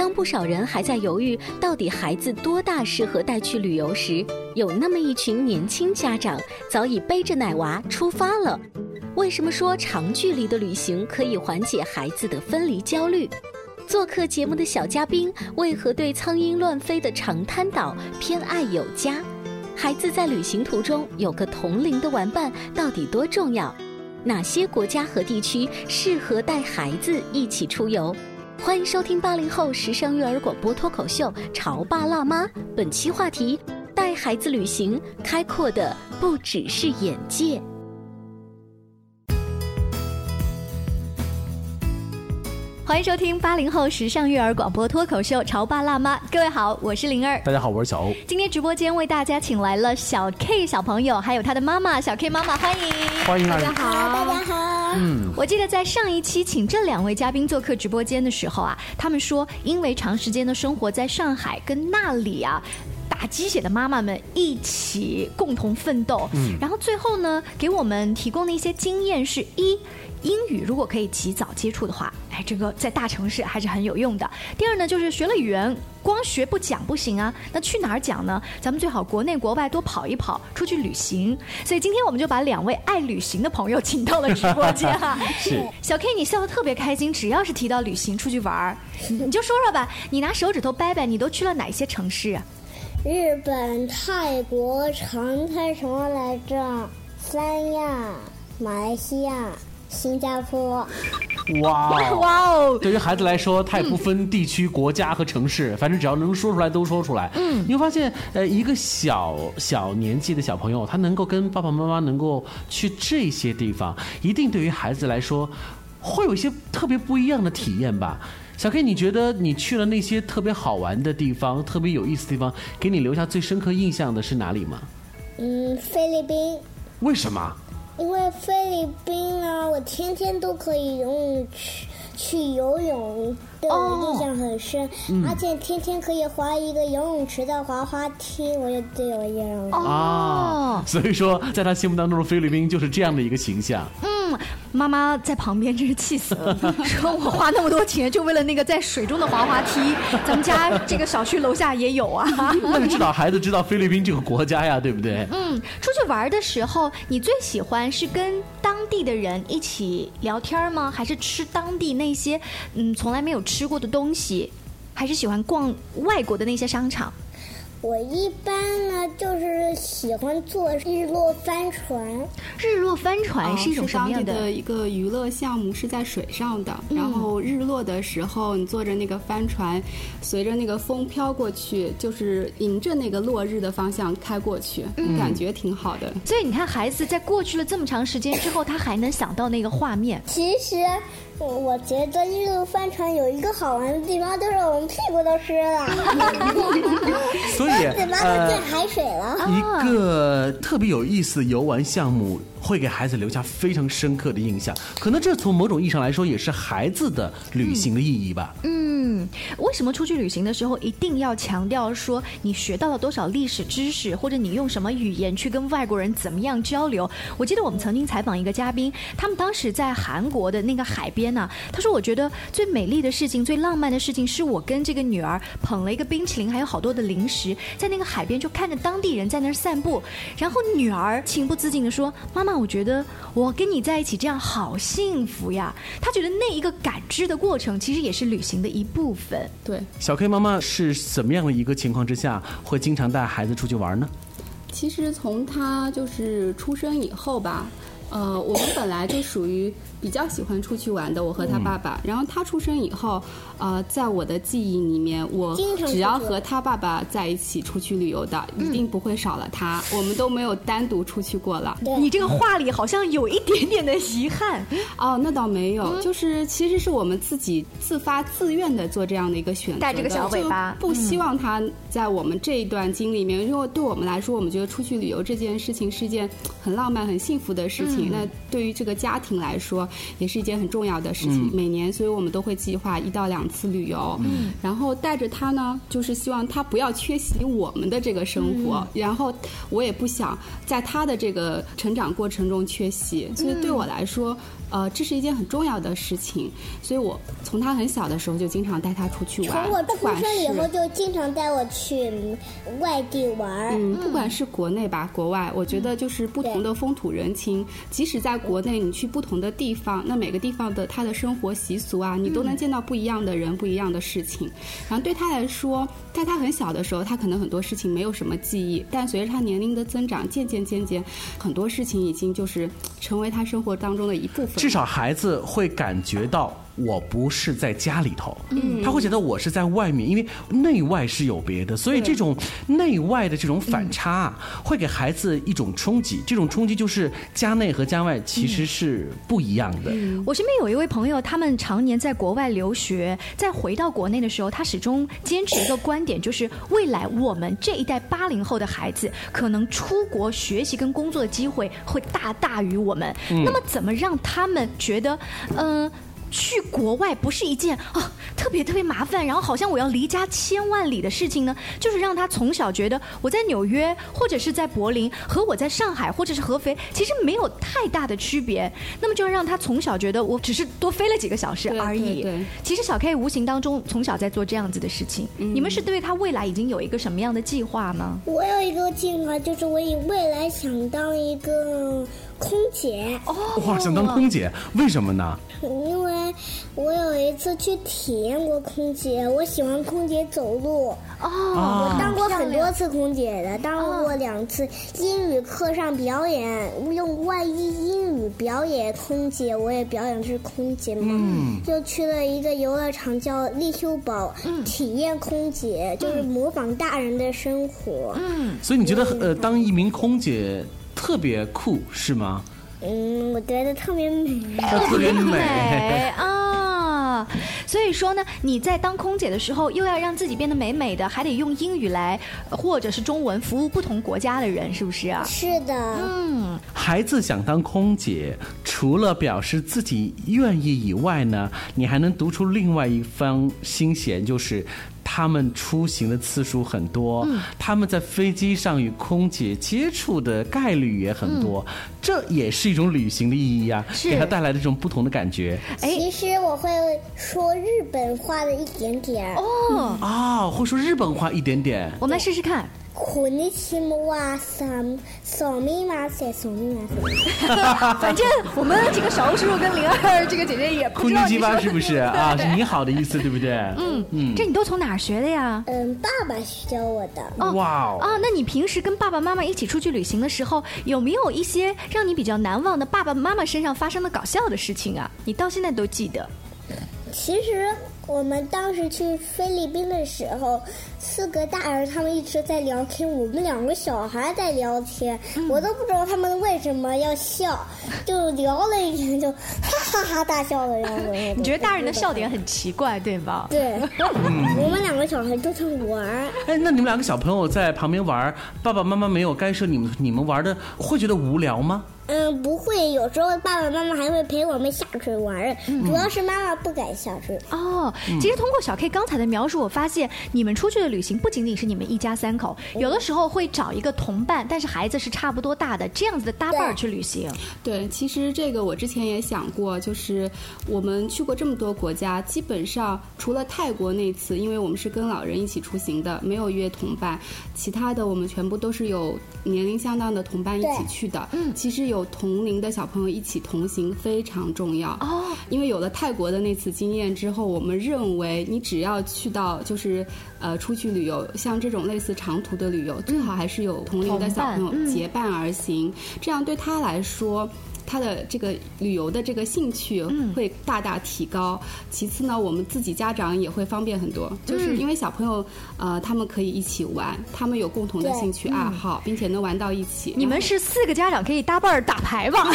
当不少人还在犹豫到底孩子多大适合带去旅游时，有那么一群年轻家长早已背着奶娃出发了。为什么说长距离的旅行可以缓解孩子的分离焦虑？做客节目的小嘉宾为何对苍蝇乱飞的长滩岛偏爱有加？孩子在旅行途中有个同龄的玩伴到底多重要？哪些国家和地区适合带孩子一起出游？欢迎收听八零后时尚育儿广播脱口秀《潮爸辣妈》。本期话题：带孩子旅行，开阔的不只是眼界。欢迎收听八零后时尚育儿广播脱口秀《潮爸辣妈》。各位好，我是灵儿。大家好，我是小欧。今天直播间为大家请来了小 K 小朋友，还有他的妈妈小 K 妈妈，欢迎，欢迎大家好，大家好。嗯，我记得在上一期请这两位嘉宾做客直播间的时候啊，他们说因为长时间的生活在上海，跟那里啊打鸡血的妈妈们一起共同奋斗。嗯，然后最后呢，给我们提供的一些经验是一。英语如果可以及早接触的话，哎，这个在大城市还是很有用的。第二呢，就是学了语言，光学不讲不行啊。那去哪儿讲呢？咱们最好国内国外多跑一跑，出去旅行。所以今天我们就把两位爱旅行的朋友请到了直播间哈。是小 K，你笑得特别开心，只要是提到旅行出去玩儿，你就说说吧。你拿手指头掰掰，你都去了哪些城市啊？日本、泰国、长开什么来着？三亚、马来西亚。新加坡，哇 哇哦！对于孩子来说，他也不分地区、国家和城市，反正只要能说出来都说出来。嗯，你会发现，呃，一个小小年纪的小朋友，他能够跟爸爸妈妈能够去这些地方，一定对于孩子来说，会有一些特别不一样的体验吧。小 K，你觉得你去了那些特别好玩的地方、特别有意思的地方，给你留下最深刻印象的是哪里吗？嗯，菲律宾。为什么？因为菲律宾啊，我天天都可以游泳去去游泳，对我印象很深。而且天天可以滑一个游泳池的滑滑梯，我也对我印象哦。所以说，在他心目当中的菲律宾就是这样的一个形象。嗯，妈妈在旁边真是气死了，说我花那么多钱就为了那个在水中的滑滑梯，咱们家这个小区楼下也有啊。那你至少孩子知道菲律宾这个国家呀，对不对？嗯，出去玩的时候，你最喜欢是跟当地的人一起聊天吗？还是吃当地那些嗯从来没有吃过的东西？还是喜欢逛外国的那些商场？我一般呢，就是喜欢坐日落帆船。日落帆船是一种什么样的一个娱乐项目？是在水上的，然后日落的时候，你坐着那个帆船，随着那个风飘过去，就是迎着那个落日的方向开过去，感觉挺好的。所以你看，孩子在过去了这么长时间之后，他还能想到那个画面。其实。我觉得日落帆船有一个好玩的地方，就是我们屁股都湿了。所以，怎么会进海水了？一个特别有意思的游玩项目，会给孩子留下非常深刻的印象。可能这从某种意义上来说，也是孩子的旅行的意义吧。嗯。嗯，为什么出去旅行的时候一定要强调说你学到了多少历史知识，或者你用什么语言去跟外国人怎么样交流？我记得我们曾经采访一个嘉宾，他们当时在韩国的那个海边呢、他说：“我觉得最美丽的事情、最浪漫的事情，是我跟这个女儿捧了一个冰淇淋，还有好多的零食，在那个海边就看着当地人在那儿散步，然后女儿情不自禁的说：‘妈妈，我觉得我跟你在一起这样好幸福呀。’他觉得那一个感知的过程，其实也是旅行的一部分。对，小 K 妈妈是怎么样的一个情况之下会经常带孩子出去玩呢？其实从他就是出生以后吧，呃，我们本来就属于比较喜欢出去玩的，我和他爸爸。然后他出生以后，呃，在我的记忆里面，我经常只要和他爸爸在一起出去旅游的，一定不会少了他。我们都没有单独出去过了。你这个话里好像有一点点的遗憾。哦，那倒没有，就是其实是我们自己自发自愿的做这样的一个选择，带这个小尾巴不希望他在我们这一段经历里面，因为对我们来说，我们觉得出去旅游这件事情是一件很浪漫、很幸福的事情。那对于这个家庭来说，也是一件很重要的事情。每年，所以我们都会计划一到两次旅游，然后带着他呢，就是希望他不要缺席我们的这个生活，然后我也不想在他的这个成长过程中缺席，所以对我来说。呃，这是一件很重要的事情，所以我从他很小的时候就经常带他出去玩，从我出生以后就经常带我去嗯外地玩儿。嗯，不管是国内吧，国外，我觉得就是不同的风土人情。即使在国内，你去不同的地方，那每个地方的他的生活习俗啊，你都能见到不一样的人、不一样的事情。然后对他来说，在他很小的时候，他可能很多事情没有什么记忆，但随着他年龄的增长，渐渐渐渐，很多事情已经就是成为他生活当中的一部分。至少孩子会感觉到我不是在家里头，嗯，他会觉得我是在外面，因为内外是有别的，所以这种内外的这种反差啊，会给孩子一种冲击。这种冲击就是家内和家外其实是不一样的。我身边有一位朋友，他们常年在国外留学，在回到国内的时候，他始终坚持一个观点，就是未来我们这一代八零后的孩子，可能出国学习跟工作的机会会大大于我们。那么，怎么让他们觉得，嗯、去国外不是一件啊特别特别麻烦，然后好像我要离家千万里的事情呢？就是让他从小觉得我在纽约或者是在柏林和我在上海或者是合肥其实没有太大的区别。那么就要让他从小觉得我只是多飞了几个小时而已。对对其实小 K 无形当中从小在做这样子的事情。你们是对他未来已经有一个什么样的计划吗？我有一个计划，就是我以未来想当一个空姐，哇，想当空姐，为什么呢？因为我有一次去体验过空姐，我喜欢空姐走路。哦，我当过很多次空姐的，当过两次英语课上表演，用外衣英语表演空姐，我也表演是空姐嘛。嗯就去了一个游乐场叫立修堡，体验空姐，就是模仿大人的生活。嗯所以你觉得呃，当一名空姐特别酷是吗？嗯，我觉得特别美。特别美。啊！所以说呢，你在当空姐的时候，又要让自己变得美美的，还得用英语来呃或者是中文服务不同国家的人，是不是啊？是的，嗯，孩子想当空姐，除了表示自己愿意以外呢，你还能读出另外一方心弦，就是他们出行的次数很多，他们在飞机上与空姐接触的概率也很多，这也是一种旅行的意义啊，给他带来的这种不同的感觉。哎。其实我会说日本话的一点点。哦，啊，会说日本话一点点。我们来试试看。こんにちは、さん、すみません、すみません。反正我们这个小叔叔跟灵儿这个姐姐也不空知道你说军鸡巴是不是啊？是你好的意思，对不对？嗯嗯。这你都从哪儿学的呀？嗯，爸爸教我的。哇哦！啊，那你平时跟爸爸妈妈一起出去旅行的时候，有没有一些让你比较难忘的爸爸妈妈身上发生的搞笑的事情啊？你到现在都记得？其实 我们当时去菲律宾的时候，四个大人他们一直在聊天，我们两个小孩在聊天，我都不知道他们为什么要笑，就聊了一天就哈哈哈大笑的样子。你觉得大人的笑点很奇怪，对吧？对，我们两个小孩都在玩儿。哎，那你们两个小朋友在旁边玩儿，爸爸妈妈没有干涉你们，你们玩的会觉得无聊吗？嗯，不会，有时候爸爸妈妈还会陪我们下水玩主要是妈妈不敢下水。哦，其实通过小 K 刚才的描述，我发现你们出去的旅行不仅仅是你们一家三口，有的时候会找一个同伴，但是孩子是差不多大的，这样子的搭伴儿去旅行。对，其实这个我之前也想过，就是我们去过这么多国家，基本上除了泰国那次，因为我们是跟老人一起出行的，没有约同伴，其他的我们全部都是有年龄相当的同伴一起去的。嗯，其实有同龄的小朋友一起同行非常重要。哦，因为有了泰国的那次经验之后，我们认为你只要去到就是呃出去旅游，像这种类似长途的旅游，最好还是有同龄的小朋友结伴而行，这样对他来说。他的这个旅游的这个兴趣会大大提高。其次呢，我们自己家长也会方便很多，就是因为小朋友呃他们可以一起玩，他们有共同的兴趣爱好，并且能玩到一起。你们是四个家长可以搭伴儿打牌吧？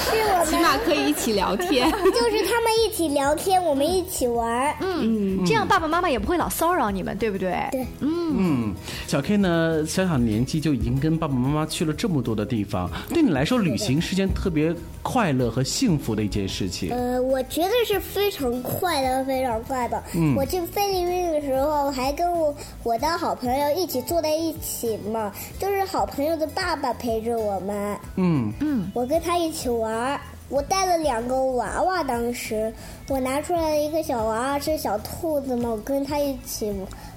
是我们起码可以一起聊天。就是他们一起聊天，我们一起玩儿。嗯，这样爸爸妈妈也不会老骚扰你们，对不对？对嗯，小 K 呢，小小年纪就已经跟爸爸妈妈去了这么多的地方，对你来说，旅行是件特别快乐和幸福的一件事情。呃，我觉得是非常快乐，非常快乐。我去菲律宾的时候，还跟我我的好朋友一起坐在一起嘛，就是好朋友的爸爸陪着我们，嗯，我跟他一起玩儿。我带了两个娃娃，当时我拿出来一个小娃娃是小兔子嘛，我跟他一起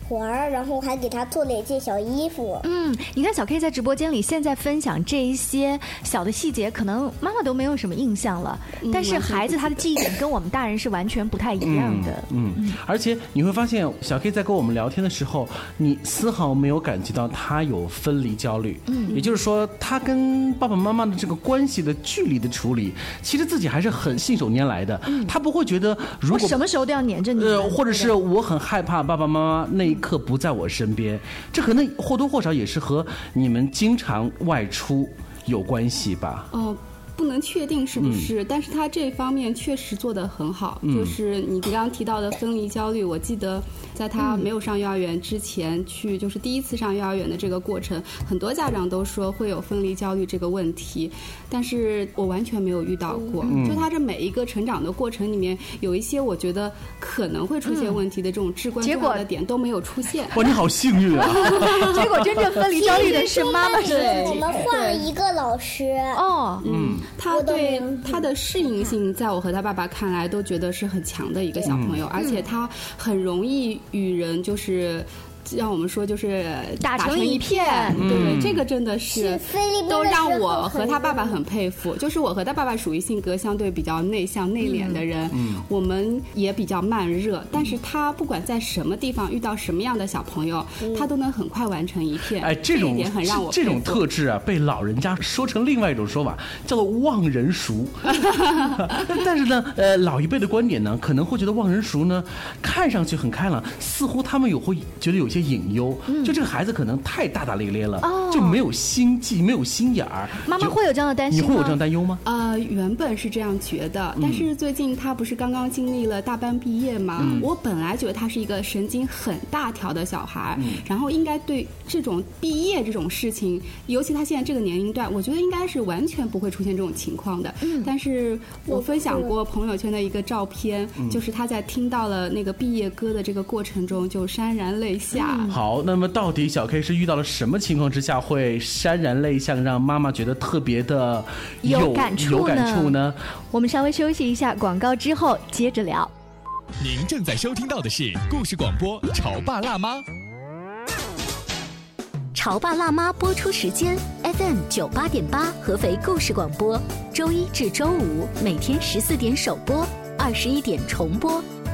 玩儿，然后还给他做了一件小衣服。嗯，你看小 K 在直播间里现在分享这一些小的细节，可能妈妈都没有什么印象了，但是孩子他的记忆点跟我们大人是完全不太一样的。嗯，而且你会发现，小 K 在跟我们聊天的时候，你丝毫没有感觉到他有分离焦虑。嗯，也就是说，他跟爸爸妈妈的这个关系的距离的处理，其实自己还是很信手拈来的。他不会觉得，如我果什么时候都要黏着你们，呃，或者是我很害怕爸爸妈妈那一刻不在我身边，这可能或多或少也是和你们经常外出有关系吧。哦。不能确定是不是，但是他这方面确实做得很好。就是你刚刚提到的分离焦虑，我记得在他没有上幼儿园之前去，就是第一次上幼儿园的这个过程，很多家长都说会有分离焦虑这个问题，但是我完全没有遇到过。就他这每一个成长的过程里面，有一些我觉得可能会出现问题的这种至关结果重要的点都没有出现。哇，你好幸运啊！结果真正分离焦虑的是妈妈自对己。我们换了一个老师。哦，嗯，他对他的适应性，在我和他爸爸看来，都觉得是很强的一个小朋友，而且他很容易与人就是。让我们说就是打成成一一片对对，这个真的是都让我和他爸爸很很佩服。就是我和他爸爸属于性格相对比较内向、内敛的人，我们也比较慢热，但是他不管在什么地方遇到什么样的小朋友，他都能很快完成一片。哎，这种一点很让我这种特质啊，被老人家说成另外一种说法，叫做望人熟。但是呢，呃，老一辈的观点呢，可能会觉得望人熟呢，看上去很开朗，似乎他们有会觉得有些隐忧，嗯就这个孩子可能太大大咧咧了，哦就没有心计，没有心眼儿。妈妈会有这样的担心吗？你会有这样担忧吗？呃，原本是这样觉得，但是最近他不是刚刚经历了大班毕业吗？我本来觉得他是一个神经很大条的小孩，然后应该对这种毕业这种事情，尤其他现在这个年龄段，我觉得应该是完全不会出现这种情况的。但是我分享过朋友圈的一个照片，就是他在听到了那个毕业歌的这个过程中就潸然泪下。好，那么到底小 K 是遇到了什么情况之下会潸然泪下，让妈妈觉得特别的有感触有感呢触呢？我们稍微休息一下，广告之后接着聊。您正在收听到的是故事广播《潮爸辣妈》。《潮爸辣妈》播出时间：FM 九八点八，合肥故事广播，周一至周五每天十四点首播，二十一点重播。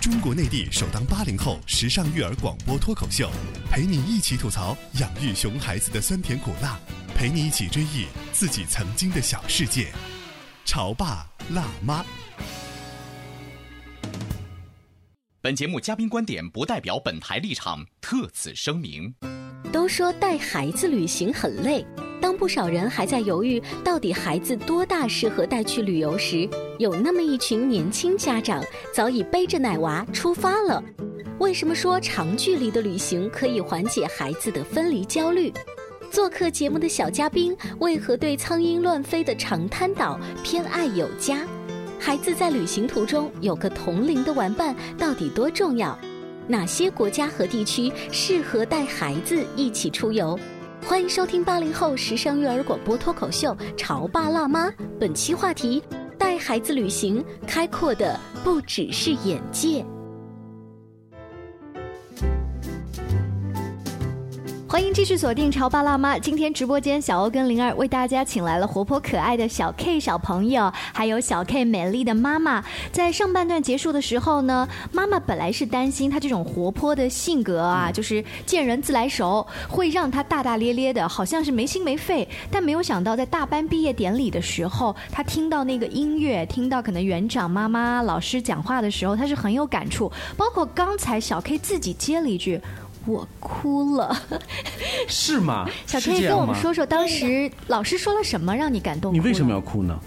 中国内地首档八零后时尚育儿广播脱口秀，陪你一起吐槽养育熊孩子的酸甜苦辣，陪你一起追忆自己曾经的小世界。潮爸辣妈。本节目嘉宾观点不代表本台立场，特此声明。都说带孩子旅行很累，当不少人还在犹豫到底孩子多大适合带去旅游时，有那么一群年轻家长早已背着奶娃出发了。为什么说长距离的旅行可以缓解孩子的分离焦虑？做客节目的小嘉宾为何对苍蝇乱飞的长滩岛偏爱有加？孩子在旅行途中有个同龄的玩伴到底多重要？哪些国家和地区适合带孩子一起出游？欢迎收听八零后时尚育儿广播脱口秀《潮爸辣妈》。本期话题：带孩子旅行，开阔的不只是眼界。欢迎继续锁定《潮爸辣妈》。今天直播间，小欧跟灵儿为大家请来了活泼可爱的小 K 小朋友，还有小 K 美丽的妈妈。在上半段结束的时候呢，妈妈本来是担心他这种活泼的性格啊，就是见人自来熟，会让他大大咧咧的，好像是没心没肺。但没有想到，在大班毕业典礼的时候，他听到那个音乐，听到可能园长、妈妈、老师讲话的时候，他是很有感触。包括刚才小 K 自己接了一句。我哭了，是吗？小 K 跟我们说说，当时老师说了什么让你感动？你为什么要哭呢？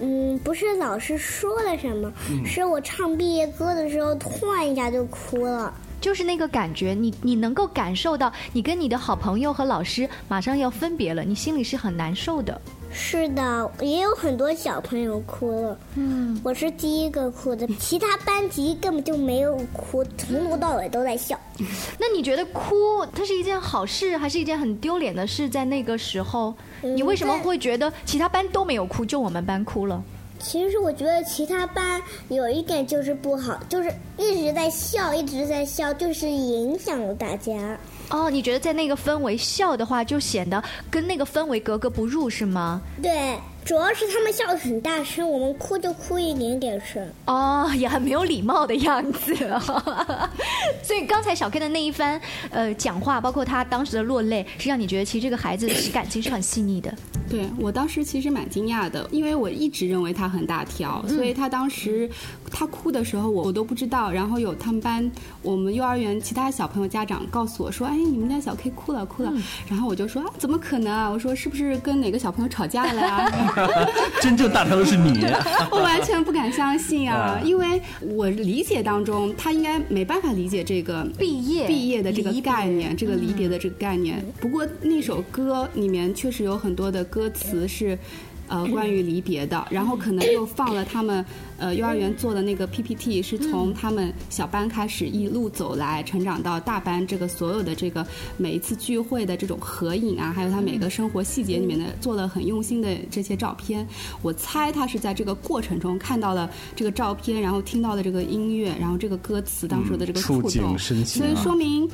嗯，不是老师说了什么，是我唱毕业歌的时候，突然一下就哭了。就是那个感觉，你你能够感受到，你跟你的好朋友和老师马上要分别了，你心里是很难受的。是的，也有很多小朋友哭了。嗯，我是第一个哭的，其他班级根本就没有哭，从头到尾都在笑。那你觉得哭它是一件好事，还是一件很丢脸的事？在那个时候，你为什么会觉得其他班都没有哭，就我们班哭了？其实我觉得其他班有一点就是不好，就是一直在笑，一直在笑，就是影响了大家。哦，你觉得在那个氛围笑的话，就显得跟那个氛围格格不入，是吗？对。主要是他们笑得很大声，我们哭就哭一点点声。哦，也很没有礼貌的样子。所以刚才小 K 的那一番呃讲话，包括他当时的落泪，是让你觉得其实这个孩子感情是很细腻的。对我当时其实蛮惊讶的，因为我一直认为他很大条，所以他当时他哭的时候，我我都不知道。然后有他们班我们幼儿园其他小朋友家长告诉我说：“哎，你们家小 K 哭了，哭了。”然后我就说：“啊，怎么可能啊？”我说：“是不是跟哪个小朋友吵架了呀？” 真正大条的是你，我完全不敢相信啊！因为我理解当中，他应该没办法理解这个毕业毕业的这个概念，这个离别的这个概念。不过那首歌里面确实有很多的歌词是。呃，关于离别的，然后可能又放了他们呃幼儿园做的那个 PPT，是从他们小班开始一路走来，成长到大班，这个所有的这个每一次聚会的这种合影啊，还有他每个生活细节里面的做了很用心的这些照片。我猜他是在这个过程中看到了这个照片，然后听到了这个音乐，然后这个歌词当时的这个触动，所以说明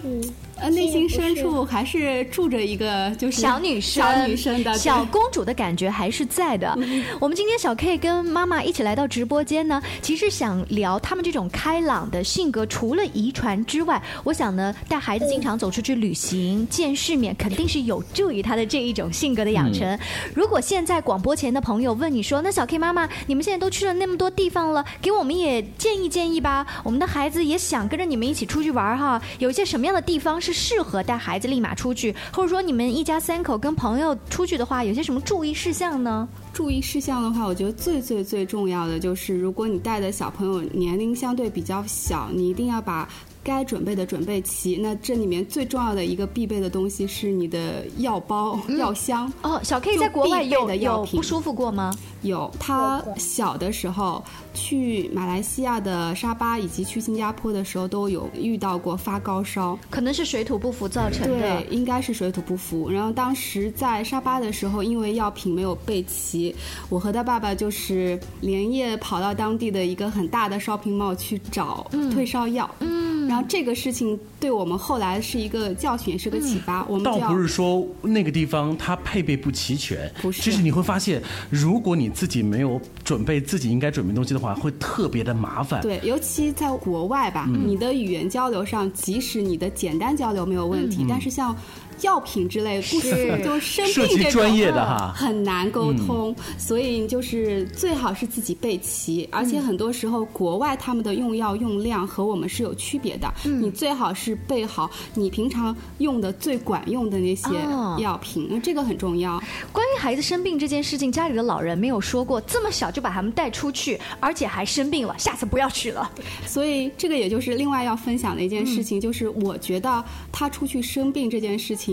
呃内心深处还是住着一个就是小女生、小女生的小公主的感觉还是在。的，我们今天小 K 跟妈妈一起来到直播间呢，其实想聊他们这种开朗的性格，除了遗传之外，我想呢，带孩子经常走出去旅行、见世面，肯定是有助于他的这一种性格的养成。如果现在广播前的朋友问你说，那小 K 妈妈，你们现在都去了那么多地方了，给我们也建议建议吧，我们的孩子也想跟着你们一起出去玩哈，有一些什么样的地方是适合带孩子立马出去，或者说你们一家三口跟朋友出去的话，有些什么注意事项呢？注意事项的话，我觉得最最最重要的就是，如果你带的小朋友年龄相对比较小，你一定要把该准备的准备齐。那这里面最重要的一个必备的东西是你的药包、药箱。哦，小 K 在国外有有不舒服过吗？有，他小的时候去马来西亚的沙巴以及去新加坡的时候都有遇到过发高烧，可能是水土不服造成的。对，应该是水土不服。然后当时在沙巴的时候，因为药品没有备齐，我和他爸爸就是连夜跑到当地的一个很大的 shopping mall 去找退烧药。嗯，然后这个事情对我们后来是一个教训，也是个启发。我们倒不是说那个地方它配备不齐全，不是，就是你会发现，如果你自己没有准备自己应该准备东西的话，会特别的麻烦。对，尤其在国外吧，你的语言交流上，即使你的简单交流没有问题，但是像。药品之类，不是就生病这种专业的哈很难沟通，所以就是最好是自己备齐，而且很多时候国外他们的用药用量和我们是有区别的，你最好是备好你平常用的最管用的那些哦药品，那这个很重要。关于孩子生病这件事情，家里的老人没有说过这么小就把他们带出去，而且还生病了，下次不要去了。所以这个也就是另外要分享的一件事情，就是我觉得他出去生病这件事情。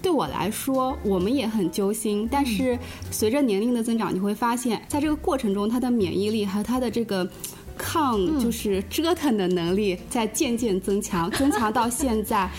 对我来说，我们也很揪心。但是随着年龄的增长，你会发现在这个过程中，他的免疫力和他的这个抗就是折腾的能力在渐渐增强，增强到现在。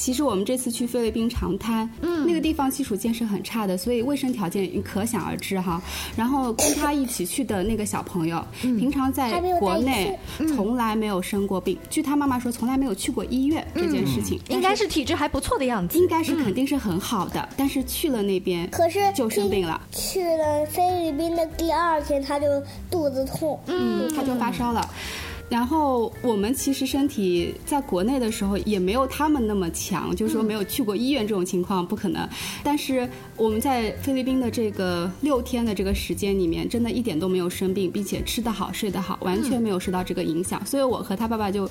其实我们这次去菲律宾长滩，嗯，那个地方基础建设很差的，所以卫生条件可想而知哈。然后跟他一起去的那个小朋友，嗯。平常在国内从来没有生过病，据他妈妈说，从来没有去过医院这件事情，应该是体质还不错的样子。应该是肯定是很好的，但是去了那边，可是就生病了，去了菲律宾的第二天，他就肚子痛。嗯，他就发烧了。然后我们其实身体在国内的时候也没有他们那么强，就是说没有去过医院这种情况不可能。但是我们在菲律宾的这个六天的这个时间里面，真的一点都没有生病，并且吃得好、睡得好，完全没有受到这个影响。所以我和他爸爸就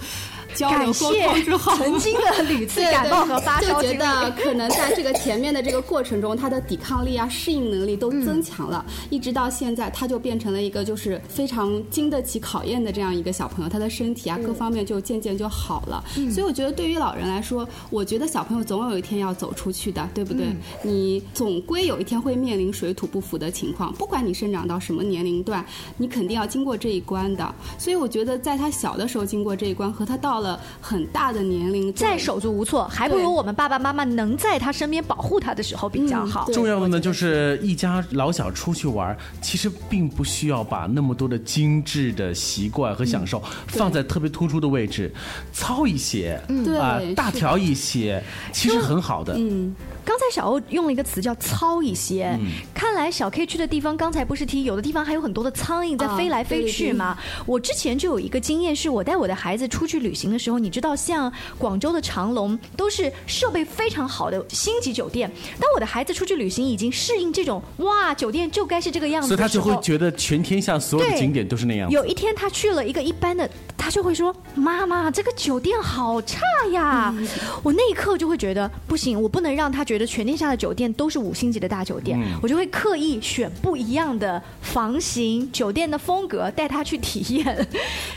交流沟通之后，曾经的屡次感冒和发烧就觉得可能在这个前面的这个过程中，他的抵抗力啊、适应能力都增强了，一直到现在，他就变成了一个就是非常经得起考验的这样一个小朋友，他的身体啊各方面就渐渐就好了。所以我觉得对于老人来说，我觉得小朋友总有一天要走出去的，对不对？你总归有一天会面临水土不服的情况，不管你生长到什么年龄段，你肯定要经过这一关的。所以我觉得在他小的时候经过这一关，和他到了很大的年龄再手足无措，还不如我们爸爸妈妈能在他身边保护他的时候比较好。对重要的呢，就是一家老小出去玩，其实并不需要把那么多的精致的习惯和享受放在特别突出的位置，糙一些，对啊，是大条一些，其实很好的。嗯，刚才小欧用了一个词叫“糙一些”，看来小 K 去的地方，刚才不是提有的地方还有很多的苍蝇在啊飞来飞去吗？我之前就有一个经验，是我带我的孩子出去旅行的时候，你知道，像广州的长隆都是设备非常好的星级酒店，当我的孩子出去旅行已经适应这种哇，酒店就该是这个样子所以他就会觉得全天下所有的景点都是那样。有一天他去了一个一般的，他就会说：“妈妈，这个酒店好差呀！”嗯我那一刻就会觉得不行，我不能让他觉得全天下的酒店都是五星级的大酒店，嗯我就会刻意选不一样的房型、酒店的风格带他去体验。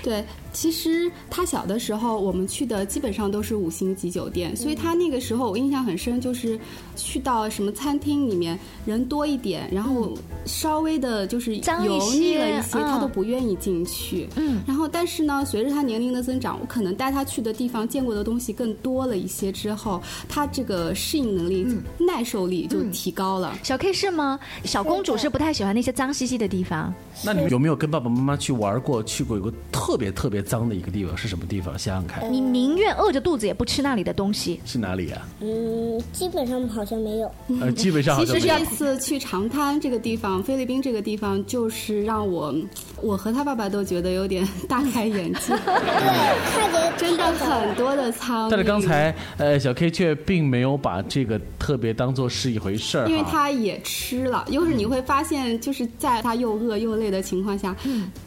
对。其实他小的时候，我们去的基本上都是五星级酒店，所以他那个时候我印象很深，就是去到什么餐厅里面人多一点，然后稍微的就是油腻了一些，嗯他都不愿意进去。嗯，然后但是呢，随着他年龄的增长，我可能带他去的地方见过的东西更多了一些之后，他这个适应能力、耐受力就提高了。小 K 是吗？小公主是不太喜欢那些脏兮兮的地方。那你们有没有跟爸爸妈妈去玩过？去过有个特别特别脏的一个地方是什么地方？想想看，你宁愿饿着肚子也不吃那里的东西。是哪里啊？嗯，基本上好像没有。呃，基本上好其实像没有这次去长滩这个地方，菲律宾这个地方，就是让我，我和他爸爸都觉得有点大开眼界，看 见真的很多的苍蝇。但是刚才呃，小 K 却并没有把这个特别当做是一回事儿因为。他也吃了，又是你会发现，就是在他又饿又累的情况下，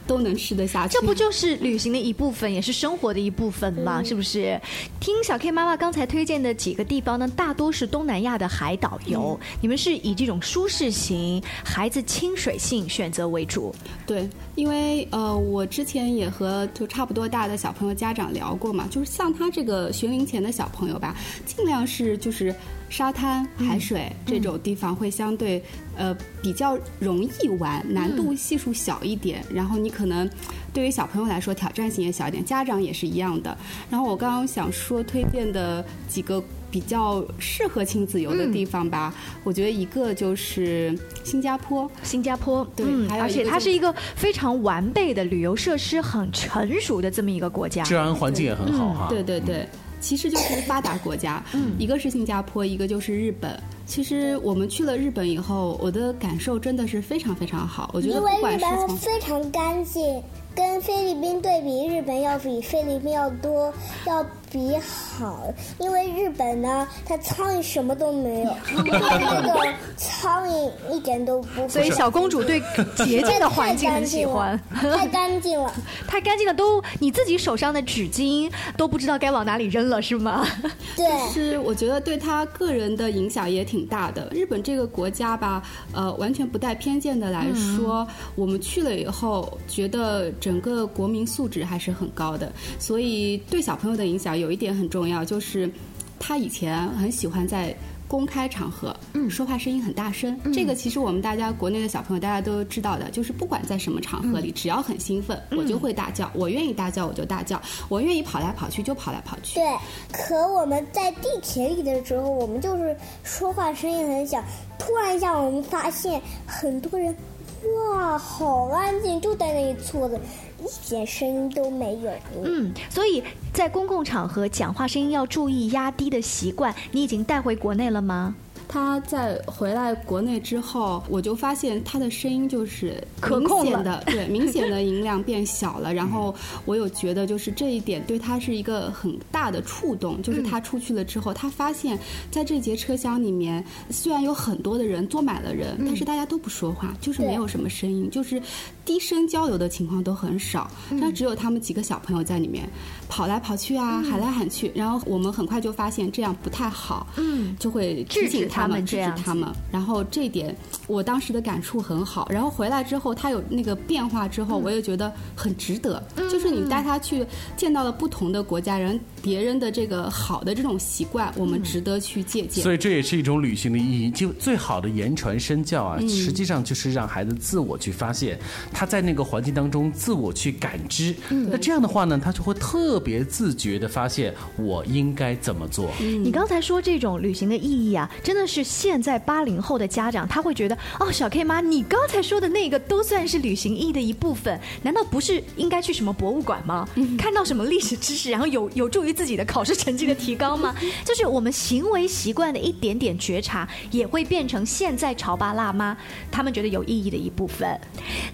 都能吃得下去。这不就是旅行的一部分，也是生活的一部分嘛？是不是？听小 K 妈妈刚才推荐的几个地方呢，大多是东南亚的海岛游。你们是以这种舒适型、孩子亲水性选择为主。对，因为呃，我之前也和就差不多大的小朋友家长聊过嘛，就是像他这个学龄前的小朋友吧，尽量是就是沙滩、海水、这种地方会相对呃比较容易玩，难度系数小一点，然后你可能。对于小朋友来说，挑战性也小一点，家长也是一样的。然后我刚刚想说推荐的几个比较适合亲子游的地方吧，我觉得一个就是新加坡，新加坡，对嗯而且它是一个非常完备的旅游设施很成熟的这么一个国家。治安环境也很好哈。对对对，其实就是发达国家，一个是新加坡，一个就是日本。其实我们去了日本以后，我的感受真的是非常非常好。我觉得不因为日管是从本非常干净，跟菲律宾对比，日本要比菲律宾要多，要比好，因为日本呢，它苍蝇什么都没有，那个苍蝇一点都不。所以小公主对洁净的环境很喜欢。太干净了，太干净了，都你自己手上的纸巾都不知道该往哪里扔了，是吗？对，是我觉得对她个人的影响也挺大的。日本这个国家吧，呃，完全不带偏见的来说，我们去了以后，觉得整个国民素质还是很高的。所以对小朋友的影响有一点很重要，就是他以前很喜欢在。公开场合，嗯，说话声音很大声，这个其实我们大家国内的小朋友大家都知道的，就是不管在什么场合里，只要很兴奋，我就会大叫，我愿意大叫我就大叫，我愿意跑来跑去就跑来跑去。对，可我们在地铁里的时候，我们就是说话声音很小，突然一下我们发现很多人，哇，好安静，就在那里坐着。一点声音都没有。嗯，所以在公共场合讲话声音要注意压低的习惯，你已经带回国内了吗？他在回来国内之后，我就发现他的声音就是可控的，对，明显的音量变小了。然后我有觉得，就是这一点对他是一个很大的触动。就是他出去了之后，他发现在这节车厢里面，虽然有很多的人坐满了人，但是大家都不说话，就是没有什么声音，就是低声交流的情况都很少。那只有他们几个小朋友在里面跑来跑去啊，喊来喊去。然后我们很快就发现这样不太好，嗯，就会制止他。们制止他们，然后这点我当时的感触很好。然后回来之后，他有那个变化之后，我也觉得很值得。就是你带他去见到了不同的国家人，别人的这个好的这种习惯，我们值得去借鉴。所以这也是一种旅行的意义。就最好的言传身教啊，实际上就是让孩子自我去发现，他在那个环境当中自我去感知。那这样的话呢，他就会特别自觉的发现我应该怎么做。你刚才说这种旅行的意义啊，真的是。是现在八零后的家长，他会觉得哦，小 K 妈，你刚才说的那个都算是旅行意义的一部分，难道不是应该去什么博物馆吗？看到什么历史知识，然后有有助于自己的考试成绩的提高吗？就是我们行为习惯的一点点觉察，也会变成现在潮爸辣妈他们觉得有意义的一部分。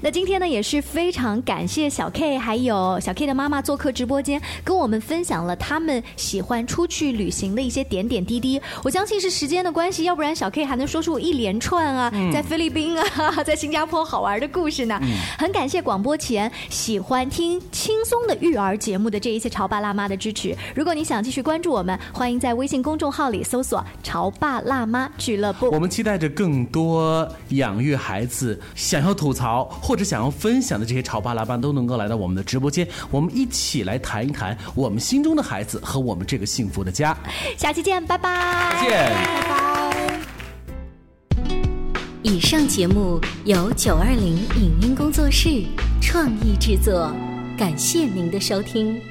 那今天呢，也是非常感谢小 K 还有小 K 的妈妈做客直播间，跟我们分享了他们喜欢出去旅行的一些点点滴滴。我相信是时间的关系。要不然小 K 还能说出一连串啊，在菲律宾啊，在新加坡好玩的故事呢。很感谢广播前喜欢听轻松的育儿节目的这一些潮爸辣妈的支持。如果你想继续关注我们，欢迎在微信公众号里搜索“潮爸辣妈俱乐部”。我们期待着更多养育孩子想要吐槽或者想要分享的这些潮爸辣妈都能够来到我们的直播间，我们一起来谈一谈我们心中的孩子和我们这个幸福的家。下期见，拜拜。见，拜拜。以上节目由九二零影音工作室创意制作，感谢您的收听。